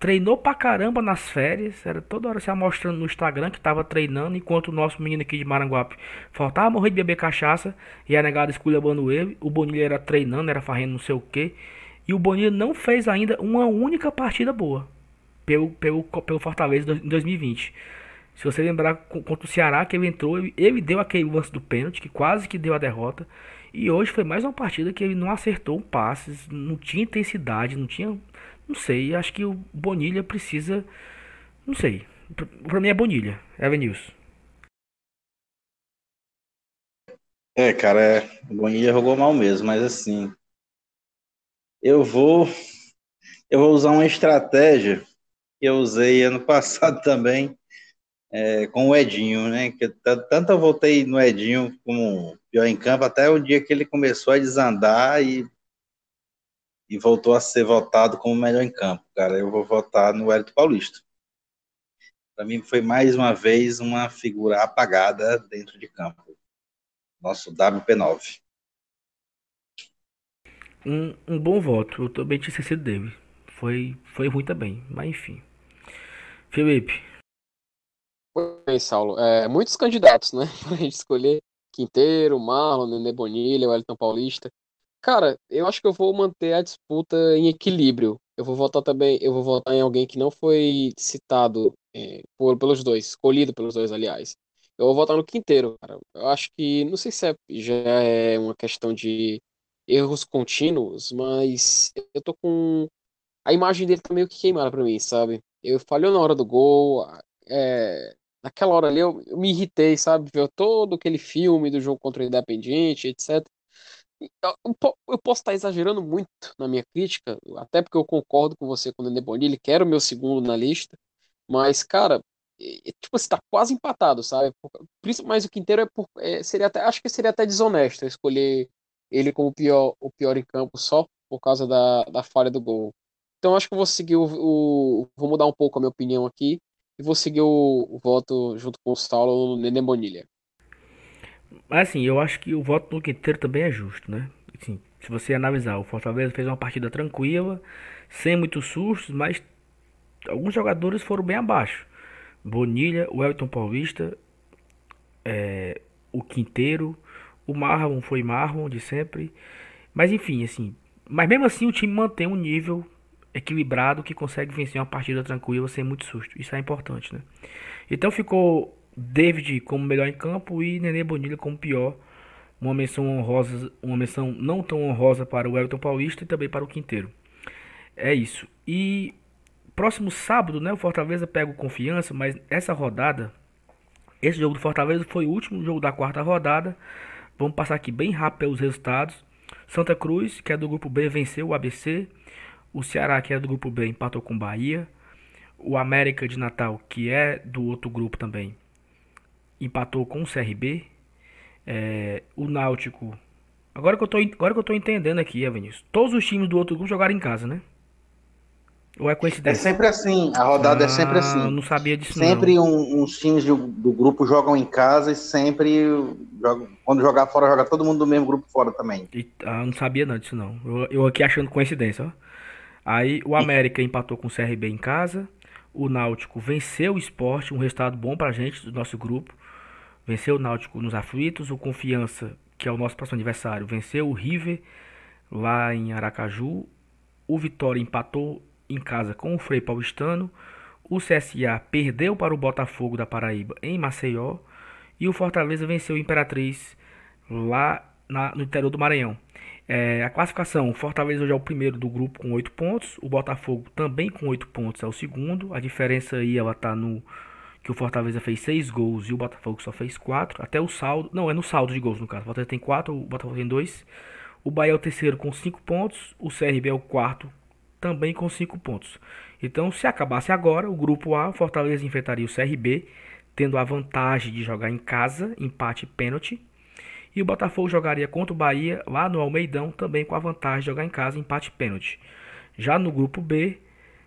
Treinou pra caramba nas férias, era toda hora se mostrando no Instagram que tava treinando, enquanto o nosso menino aqui de Maranguape faltava morrer de beber cachaça e a negada esculhambando ele. O Bonilha era treinando, era fazendo não sei o que. E o Bonilha não fez ainda uma única partida boa pelo, pelo, pelo Fortaleza em 2020. Se você lembrar contra o Ceará que ele entrou, ele, ele deu aquele lance do pênalti que quase que deu a derrota. E hoje foi mais uma partida que ele não acertou passes, não tinha intensidade, não tinha não sei, acho que o Bonilha precisa. Não sei. Pra mim é Bonilha, Evanilson. É, cara, é, o Bonilha jogou mal mesmo, mas assim. Eu vou. Eu vou usar uma estratégia que eu usei ano passado também é, com o Edinho, né? Que tanto eu voltei no Edinho como pior em campo, até o dia que ele começou a desandar e e voltou a ser votado como melhor em campo, cara. Eu vou votar no Hélio Paulista. Para mim foi mais uma vez uma figura apagada dentro de campo. Nosso WP9. Um, um bom voto. Eu também tinha esquecido dele. Foi, foi ruim também, mas enfim. Felipe. Oi, Saulo. É, muitos candidatos, né? Pra gente escolher Quinteiro, Marlon, Nenê Bonilha, Wellington Paulista. Cara, eu acho que eu vou manter a disputa em equilíbrio. Eu vou votar também, eu vou votar em alguém que não foi citado é, por, pelos dois, escolhido pelos dois, aliás. Eu vou votar no Quinteiro, cara. Eu acho que, não sei se é, já é uma questão de erros contínuos, mas eu tô com. A imagem dele tá meio que queimada pra mim, sabe? Eu falhou na hora do gol, é, naquela hora ali eu, eu me irritei, sabe? Ver todo aquele filme do jogo contra o Independiente, etc. Eu posso estar exagerando muito na minha crítica, até porque eu concordo com você com o Nenê Bonilha, que era o meu segundo na lista, mas, cara, tipo, você tá quase empatado, sabe? Mas o Quinteiro é, por, é, seria até, acho que seria até desonesto escolher ele como o pior, o pior em campo só por causa da, da falha do gol. Então acho que eu vou seguir o, o, Vou mudar um pouco a minha opinião aqui e vou seguir o, o voto junto com o Saulo no Nenê Bonilha. Mas assim, eu acho que o voto do Quinteiro também é justo, né? Assim, se você analisar, o Fortaleza fez uma partida tranquila, sem muitos sustos, mas alguns jogadores foram bem abaixo. Bonilha, o Elton Paulista, é, o Quinteiro, o Marlon foi Marlon de sempre. Mas enfim, assim. Mas mesmo assim o time mantém um nível equilibrado que consegue vencer uma partida tranquila sem muito susto. Isso é importante, né? Então ficou David como melhor em campo e Nenê Bonilha como pior. Uma menção honrosa, uma menção não tão honrosa para o Elton Paulista e também para o Quinteiro. É isso. E próximo sábado, né, o Fortaleza pega o Confiança, mas essa rodada, esse jogo do Fortaleza foi o último jogo da quarta rodada. Vamos passar aqui bem rápido pelos resultados. Santa Cruz, que é do grupo B, venceu o ABC. O Ceará, que é do grupo B, empatou com Bahia. O América de Natal, que é do outro grupo também, empatou com o CRB. É, o Náutico. Agora que, eu tô, agora que eu tô entendendo aqui, Vinícius. Todos os times do outro grupo jogaram em casa, né? Ou é coincidência? É sempre assim, a rodada ah, é sempre ah, assim. Eu não sabia disso Sempre um, uns times do, do, grupo jogam em casa e sempre jogam, quando jogar fora, joga todo mundo do mesmo grupo fora também. E, ah, eu não sabia não disso não. Eu, eu aqui achando coincidência, ó. Aí o América empatou com o CRB em casa. O Náutico venceu o esporte, um resultado bom pra gente do nosso grupo. Venceu o Náutico nos aflitos. O Confiança, que é o nosso próximo adversário, venceu o River lá em Aracaju. O Vitória empatou em casa com o Frei Paulistano. O CSA perdeu para o Botafogo da Paraíba em Maceió. E o Fortaleza venceu o Imperatriz lá na, no interior do Maranhão. É, a classificação: o Fortaleza hoje é o primeiro do grupo com 8 pontos. O Botafogo também com 8 pontos é o segundo. A diferença aí ela tá no que o Fortaleza fez 6 gols e o Botafogo só fez 4. Até o saldo. Não, é no saldo de gols no caso. O Fortaleza tem 4, o Botafogo tem 2. O Bahia é o terceiro com 5 pontos. O CRB é o quarto também com 5 pontos. Então, se acabasse agora, o grupo A, Fortaleza enfrentaria o CRB, tendo a vantagem de jogar em casa, empate e pênalti. E o Botafogo jogaria contra o Bahia lá no Almeidão, também com a vantagem de jogar em casa, empate e pênalti. Já no grupo B,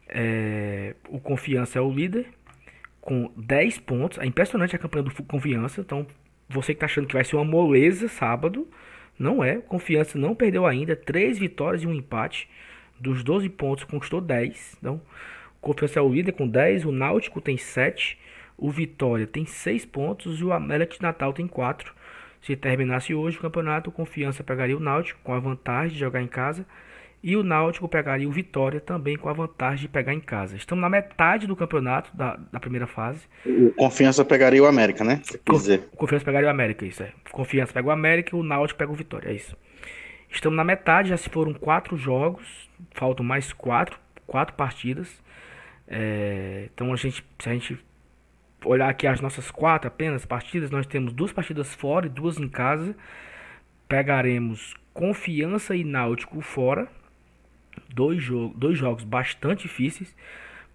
é, o Confiança é o líder, com 10 pontos. É impressionante a campanha do Confiança. Então, você que está achando que vai ser uma moleza sábado, não é. Confiança não perdeu ainda, 3 vitórias e um empate. Dos 12 pontos, conquistou 10. Então, Confiança é o líder com 10. O Náutico tem 7. O Vitória tem 6 pontos. E o América de Natal tem 4. Se terminasse hoje o campeonato, Confiança pegaria o Náutico com a vantagem de jogar em casa. E o Náutico pegaria o Vitória também com a vantagem de pegar em casa. Estamos na metade do campeonato da, da primeira fase. O Confiança pegaria o América, né? O Confiança pegaria o América, isso é. Confiança pega o América e o Náutico pega o Vitória, é isso. Estamos na metade, já se foram quatro jogos, faltam mais quatro, quatro partidas. É, então a gente, se a gente olhar aqui as nossas quatro apenas partidas, nós temos duas partidas fora e duas em casa. Pegaremos Confiança e Náutico fora. Dois, jo dois jogos bastante difíceis,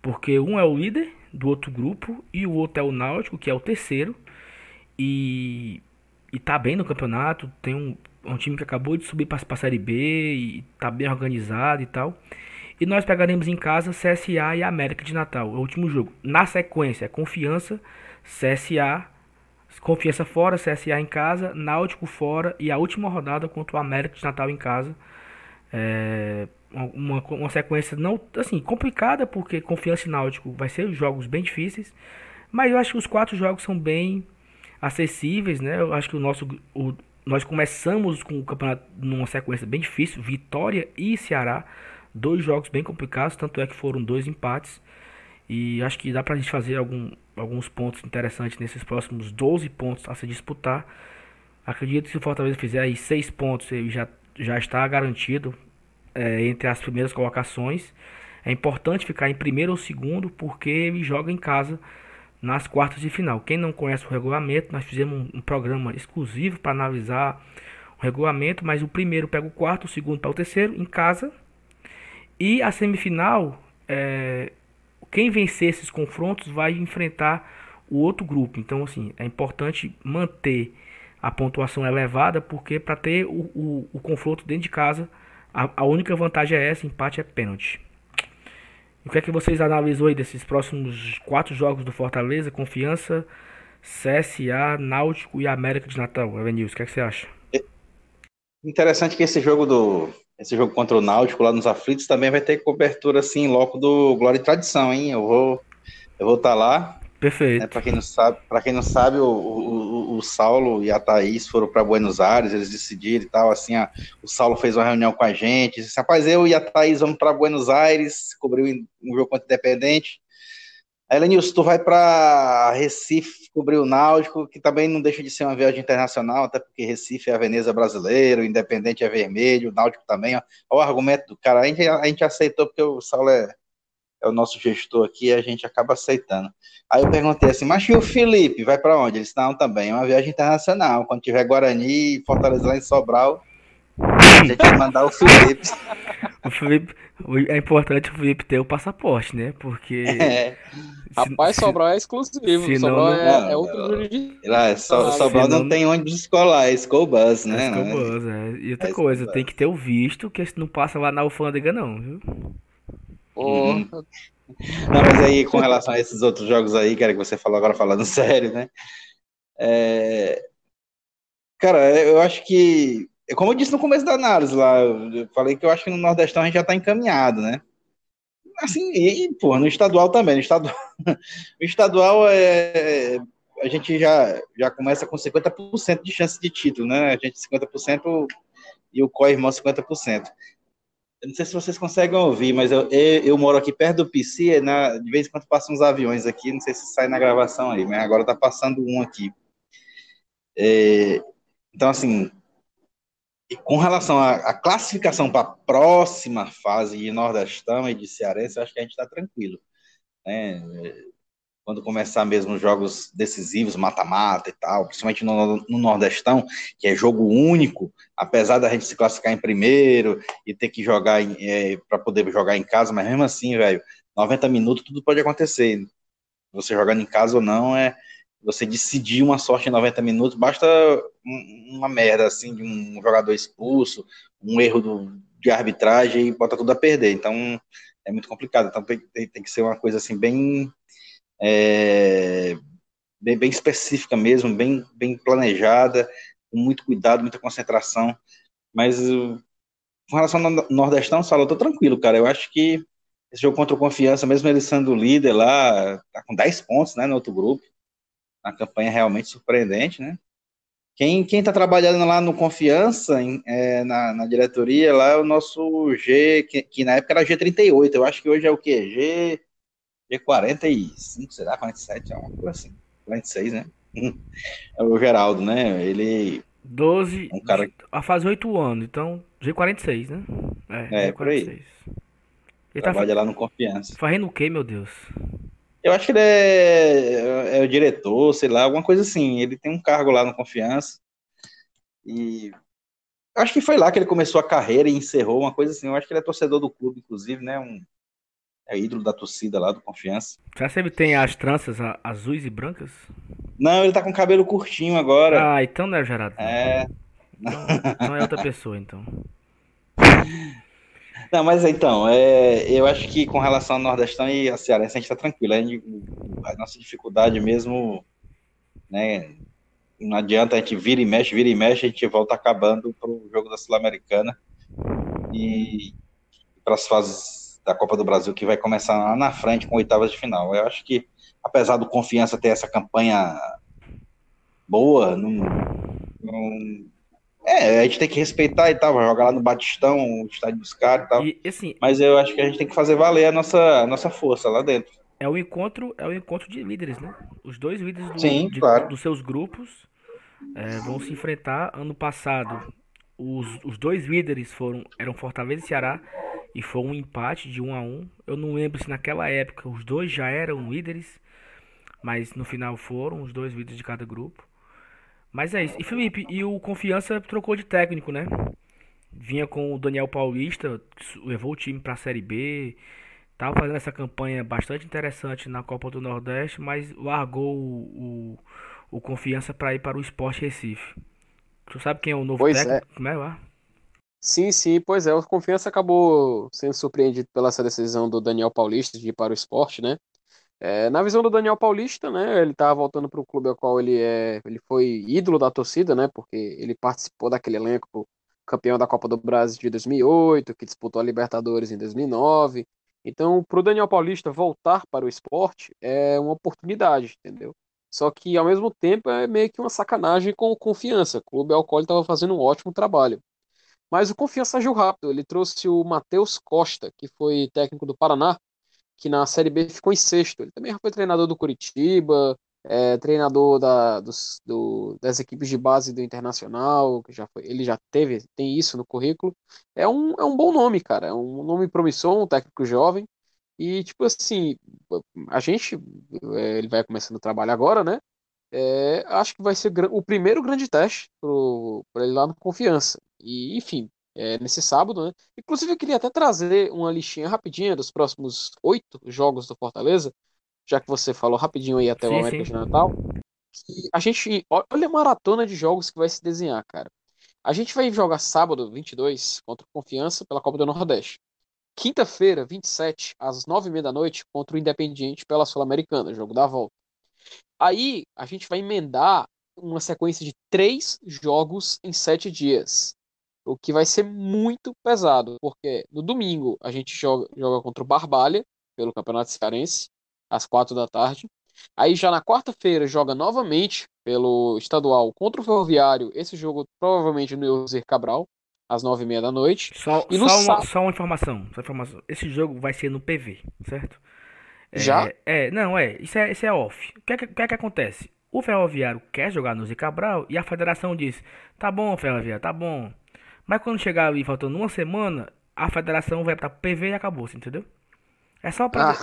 porque um é o líder do outro grupo e o outro é o Náutico, que é o terceiro. E, e tá bem no campeonato, tem um, um time que acabou de subir para a Série B e tá bem organizado e tal. E nós pegaremos em casa CSA e América de Natal, o último jogo. Na sequência, Confiança, CSA, Confiança fora, CSA em casa, Náutico fora e a última rodada contra o América de Natal em casa. É uma, uma sequência não assim complicada porque Confiança e Náutico vai ser jogos bem difíceis, mas eu acho que os quatro jogos são bem acessíveis, né? Eu acho que o nosso o, nós começamos com o campeonato numa sequência bem difícil, Vitória e Ceará, dois jogos bem complicados, tanto é que foram dois empates. E acho que dá pra gente fazer algum, alguns pontos interessantes nesses próximos 12 pontos a se disputar. Acredito que se o Fortaleza fizer aí 6 pontos, ele já, já está garantido é, entre as primeiras colocações. É importante ficar em primeiro ou segundo, porque ele joga em casa nas quartas de final. Quem não conhece o regulamento, nós fizemos um, um programa exclusivo para analisar o regulamento, mas o primeiro pega o quarto, o segundo pega o terceiro em casa. E a semifinal, é, quem vencer esses confrontos vai enfrentar o outro grupo. Então, assim, é importante manter a pontuação elevada, porque para ter o, o, o, confronto dentro de casa A, a única vantagem é essa, empate é pênalti. O que é que vocês analisam aí desses próximos quatro jogos do Fortaleza? Confiança, CSA, Náutico e América de Natal. Evanilson, o que é que você acha? Interessante que esse jogo do esse jogo contra o Náutico lá nos aflitos também vai ter cobertura assim logo do Glória e Tradição, hein? Eu vou eu vou estar tá lá. Perfeito. Né, para quem não sabe, para quem não sabe, o, o, o, Saulo e a Thaís foram para Buenos Aires, eles decidiram e tal, assim, a, o Saulo fez uma reunião com a gente, disse, rapaz, eu e a Thaís vamos para Buenos Aires, cobrir um jogo contra o Independente. Aí, Lenilson, tu vai para Recife cobrir o Náutico, que também não deixa de ser uma viagem internacional, até porque Recife é a Veneza brasileira, o Independente é vermelho, o Náutico também. Olha o argumento do cara. A gente, a gente aceitou porque o Saulo é, é o nosso gestor aqui e a gente acaba aceitando. Aí eu perguntei assim, mas e o Felipe, vai para onde? Ele disse, não, também, é uma viagem internacional. Quando tiver Guarani e Fortaleza lá em Sobral, a gente vai mandar o Felipe. o Felipe, é importante o Felipe ter o passaporte, né? Porque. É. Rapaz, Sobral é exclusivo. Se Sobral não, é, é outro jurídico. Lá, so, Sobral não, não tem ônibus escolar, é school bus, né? É school bus, é. E outra é coisa, tem que ter o visto, que não passa lá na alfândega, não, viu? Uhum. Não, mas aí, com relação a esses outros jogos aí, era que você falou agora falando sério, né? É... Cara, eu acho que como eu disse no começo da análise lá, eu falei que eu acho que no Nordestão a gente já está encaminhado, né? Assim, e, pô, no estadual também. No estadual, o estadual é. A gente já, já começa com 50% de chance de título, né? A gente 50% e o co-irmão 50%. Eu não sei se vocês conseguem ouvir, mas eu, eu, eu moro aqui perto do PC, na, de vez em quando passam uns aviões aqui, não sei se sai na gravação aí, mas agora tá passando um aqui. É, então, assim, com relação à, classificação para a próxima fase de Nordestão e de Cearense, acho que a gente está tranquilo. Né? Quando começar mesmo os jogos decisivos, mata-mata e tal, principalmente no, no, Nordestão, que é jogo único, apesar da gente se classificar em primeiro e ter que jogar é, para poder jogar em casa, mas mesmo assim, velho, 90 minutos tudo pode acontecer. Você jogando em casa ou não é você decidir uma sorte em 90 minutos, basta uma merda assim de um jogador expulso, um erro do, de arbitragem e bota tudo a perder. Então é muito complicado. Então tem, tem que ser uma coisa assim bem, é, bem, bem específica mesmo, bem, bem planejada, com muito cuidado, muita concentração. Mas com relação ao Nordestão, Sala, eu tô tranquilo, cara. Eu acho que esse jogo contra o Confiança, mesmo ele sendo líder lá, tá com 10 pontos, né, no outro grupo uma campanha realmente surpreendente, né? Quem está trabalhando lá no Confiança, em, é, na, na, diretoria, lá é o nosso G, que, que, na época era G38, eu acho que hoje é o quê? G, G45, será? 47, é uma coisa assim. 46, né? É o Geraldo, né? Ele. 12. Um cara... A faz 8 anos, então G46, né? É, é G46. por aí. Ele tá Trabalha tá... lá no Confiança. Fazendo o quê, meu Deus? Eu acho que ele é, é o diretor, sei lá, alguma coisa assim. Ele tem um cargo lá no Confiança. E acho que foi lá que ele começou a carreira e encerrou uma coisa assim. Eu acho que ele é torcedor do clube, inclusive, né? Um, é ídolo da torcida lá do Confiança. Já sempre tem as tranças azuis e brancas? Não, ele tá com cabelo curtinho agora. Ah, então não é Gerardo. É. Então, não é outra pessoa, então. Não, mas então, é, eu acho que com relação ao Nordestão e a Cearense, a gente está tranquilo. A, gente, a, nossa dificuldade mesmo, né? Não adianta a gente vira e mexe, vira e mexe, a gente volta acabando para o jogo da Sul-Americana e para as fases da Copa do Brasil, que vai começar lá na frente com oitavas de final. Eu acho que, apesar do Confiança ter essa campanha boa, não, não é, a gente tem que respeitar e tal, jogar lá no Batistão, o estádio dos caras e tal. E, assim, Mas eu acho que a gente tem que fazer valer a nossa, a nossa força lá dentro. É o encontro, é o encontro de líderes, né? Os dois líderes do, Sim, de, claro. dos seus grupos é, vão se enfrentar. Ano passado, os, os dois líderes foram eram Fortaleza e Ceará e foi um empate de um a um. Eu não lembro se naquela época os dois já eram líderes, mas no final foram os dois líderes de cada grupo. Mas é isso. E Felipe, e o Confiança trocou de técnico, né? Vinha com o Daniel Paulista, levou o time para a Série B, tava fazendo essa campanha bastante interessante na Copa do Nordeste, mas largou o, o, o Confiança para ir para o Esporte Recife. Tu sabe quem é o novo pois técnico? É. Como é lá? Sim, sim, pois é. O Confiança acabou sendo surpreendido pela essa decisão do Daniel Paulista de ir para o esporte, né? É, na visão do Daniel Paulista, né, ele tá voltando para o clube ao qual ele é, ele foi ídolo da torcida, né, porque ele participou daquele elenco campeão da Copa do Brasil de 2008, que disputou a Libertadores em 2009. Então, para o Daniel Paulista voltar para o esporte é uma oportunidade, entendeu? Só que ao mesmo tempo é meio que uma sacanagem com Confiança. O clube ao qual ele estava fazendo um ótimo trabalho. Mas o Confiança agiu rápido. Ele trouxe o Matheus Costa, que foi técnico do Paraná, que na Série B ficou em sexto. Ele também foi treinador do Curitiba, é, treinador da, dos, do, das equipes de base do Internacional, que já foi, ele já teve, tem isso no currículo. É um, é um bom nome, cara. É um nome promissor, um técnico jovem. E, tipo assim, a gente, é, ele vai começando o trabalho agora, né? É, acho que vai ser o primeiro grande teste para ele lá no Confiança. E, enfim, é, nesse sábado, né? Inclusive, eu queria até trazer uma listinha rapidinha dos próximos oito jogos do Fortaleza, já que você falou rapidinho aí até sim, o América sim. de Natal. a gente, olha a maratona de jogos que vai se desenhar, cara. A gente vai jogar sábado, 22, contra o Confiança pela Copa do Nordeste. Quinta-feira, 27, às 9h30 da noite, contra o Independiente pela Sul-Americana, jogo da volta. Aí, a gente vai emendar uma sequência de três jogos em sete dias o que vai ser muito pesado, porque no domingo a gente joga, joga contra o Barbalha, pelo Campeonato Cearense, às quatro da tarde. Aí já na quarta-feira joga novamente pelo estadual contra o Ferroviário, esse jogo provavelmente no Euser Cabral, às nove e meia da noite. Só, e só, uma, só uma informação, só informação, esse jogo vai ser no PV, certo? Já? É, é não, é, isso é, isso é off. O que é que, que, é que acontece? O Ferroviário quer jogar no Zé Cabral e a federação diz: tá bom, Ferroviário, tá bom, mas quando chegar ali faltando uma semana, a federação vai para PV e acabou, entendeu? É só para ah.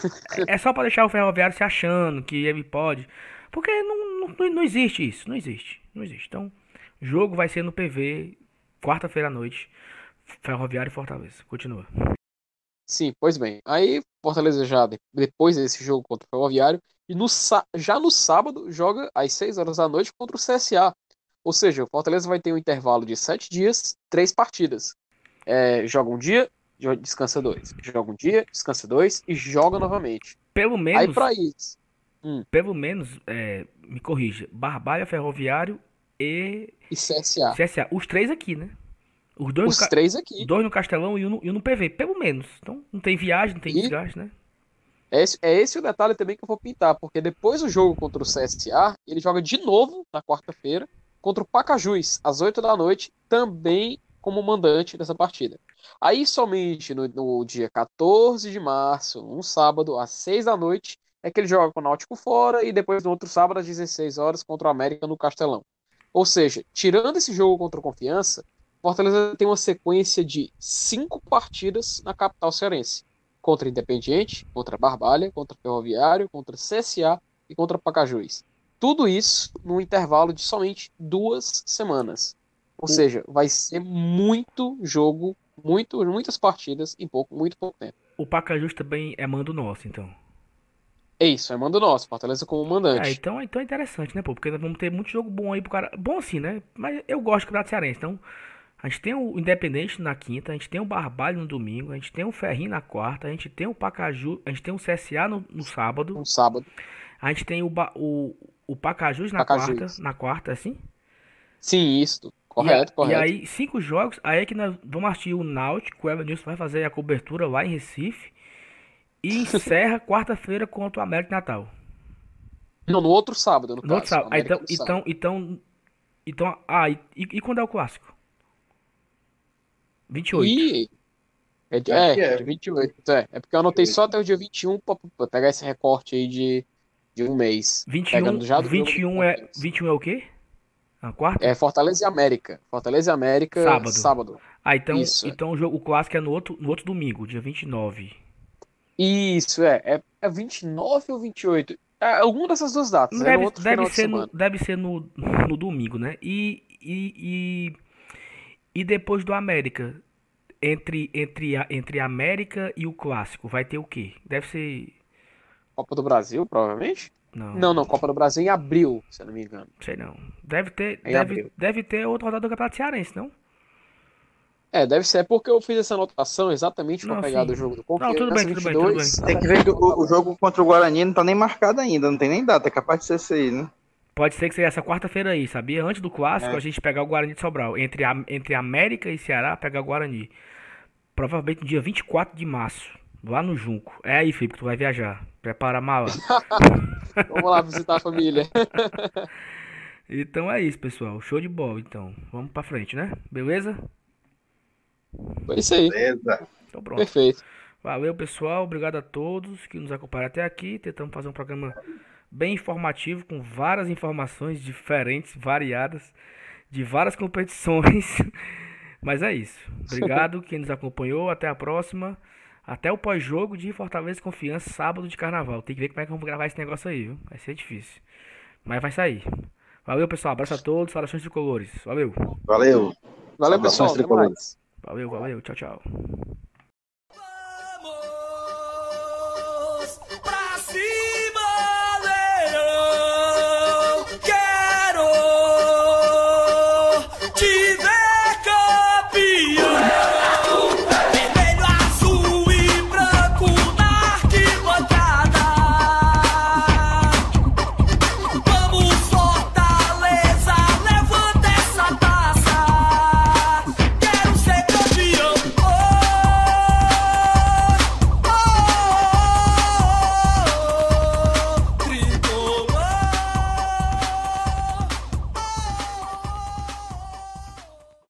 é só para deixar o ferroviário se achando que ele pode, porque não, não, não existe isso, não existe, não existe. Então, jogo vai ser no PV quarta-feira à noite, Ferroviário e Fortaleza. Continua. Sim, pois bem. Aí Fortaleza já depois desse jogo contra o Ferroviário e no, já no sábado joga às 6 horas da noite contra o CSA. Ou seja, o Fortaleza vai ter um intervalo de sete dias, três partidas. É, joga um dia, descansa dois. Joga um dia, descansa dois e joga novamente. Pelo menos. Aí pra isso. Hum. Pelo menos, é, me corrija, Barbalha, Ferroviário e. E CSA. CSA. Os três aqui, né? Os dois Os três aqui. Dois no Castelão e um no, e um no PV, pelo menos. Então não tem viagem, não tem e... desgaste, né? É esse, é esse o detalhe também que eu vou pintar, porque depois do jogo contra o CSA, ele joga de novo na quarta-feira contra o Pacajus, às 8 da noite, também como mandante dessa partida. Aí somente no, no, dia 14 de março, um sábado, às 6 da noite, é que ele joga com o Náutico fora e depois no outro sábado, às 16 horas, contra o América no Castelão. Ou seja, tirando esse jogo contra o Confiança, Fortaleza tem uma sequência de cinco partidas na capital cearense. Contra Independiente, contra Barbalha, contra Ferroviário, contra CSA e contra Pacajus. Tudo isso no intervalo de somente duas semanas. Ou seja, vai ser muito jogo, muito, muitas partidas em pouco, muito pouco tempo. O Pacajus também é mando nosso, então. É isso, é mando nosso, Fortaleza como mandante. É, então, então é interessante, né, pô? Porque nós vamos ter muito jogo bom aí pro cara. Bom assim, né? Mas eu gosto do Campeonato Cearense, então. A gente tem o Independente na quinta, a gente tem o Barbalho no domingo, a gente tem o Ferrinho na quarta, a gente tem o Pacaju, a gente tem o CSA no, no sábado. No sábado. A gente tem o, o, o Pacajus na Pacajus. quarta, na quarta, assim? Sim, isso. Correto, e, correto. E aí, cinco jogos, aí é que nós vamos assistir o Náutico, o Evanilson vai fazer a cobertura lá em Recife. E encerra quarta-feira contra o América Natal. Não, no outro sábado, no, no outro sábado. Ah, então, então, então, então, ah, e, e, quando é o clássico? 28. E... É, é, é, de 28. É, é porque eu anotei só até o dia 21 pra, pra pegar esse recorte aí de, de um mês. 21, já 21, é, 21 é o quê? A quarta? É Fortaleza e América. Fortaleza e América sábado. sábado. Ah, então, Isso, então o, jogo, o clássico é no outro, no outro domingo, dia 29. Isso, é. É, é 29 ou 28? É, alguma dessas duas datas. Deve, é deve, ser, no, deve ser no, no domingo, né? E, e, e, e depois do América, entre, entre, a, entre a América e o clássico, vai ter o quê? Deve ser Copa do Brasil, provavelmente? Não. Não, não, Copa do Brasil em abril, se eu não me engano. Sei não. Deve ter, deve, deve ter outra rodada do Campeonato Cearense, não? É, deve ser. É porque eu fiz essa anotação exatamente com Não, a pegada sim. do jogo do Não, tudo bem, tudo bem, tudo bem. Tem que ver que o, o jogo contra o Guarani não tá nem marcado ainda, não tem nem data, é capaz de ser esse aí, né? Pode ser que seja essa quarta-feira aí, sabia? Antes do clássico, É. a gente pegar o Guarani de Sobral. Entre, a, entre América e Ceará, pegar o Guarani. Provavelmente no dia 24 de março, lá no Junco. É aí, Felipe, que tu vai viajar. Prepara a mala. Vamos lá visitar a família. Então é isso, pessoal. Show de bola, então. Vamos pra frente, né? Beleza? Foi isso aí. Beleza. Então pronto. Perfeito. Valeu, pessoal. Obrigado a todos que nos acompanharam até aqui. Tentamos fazer um programa bem informativo, com várias informações diferentes, variadas, de várias competições. Mas é isso. Obrigado quem nos acompanhou. Até a próxima. Até o pós-jogo de Fortaleza e Confiança, sábado de carnaval. Tem que ver como é que vamos gravar esse negócio aí, viu? Vai ser difícil. Mas vai sair. Valeu, pessoal. Abraço a todos. Saudações de colores. Valeu. Valeu. Valeu, pessoal. Tricolores. Valeu, valeu. Tchau, tchau.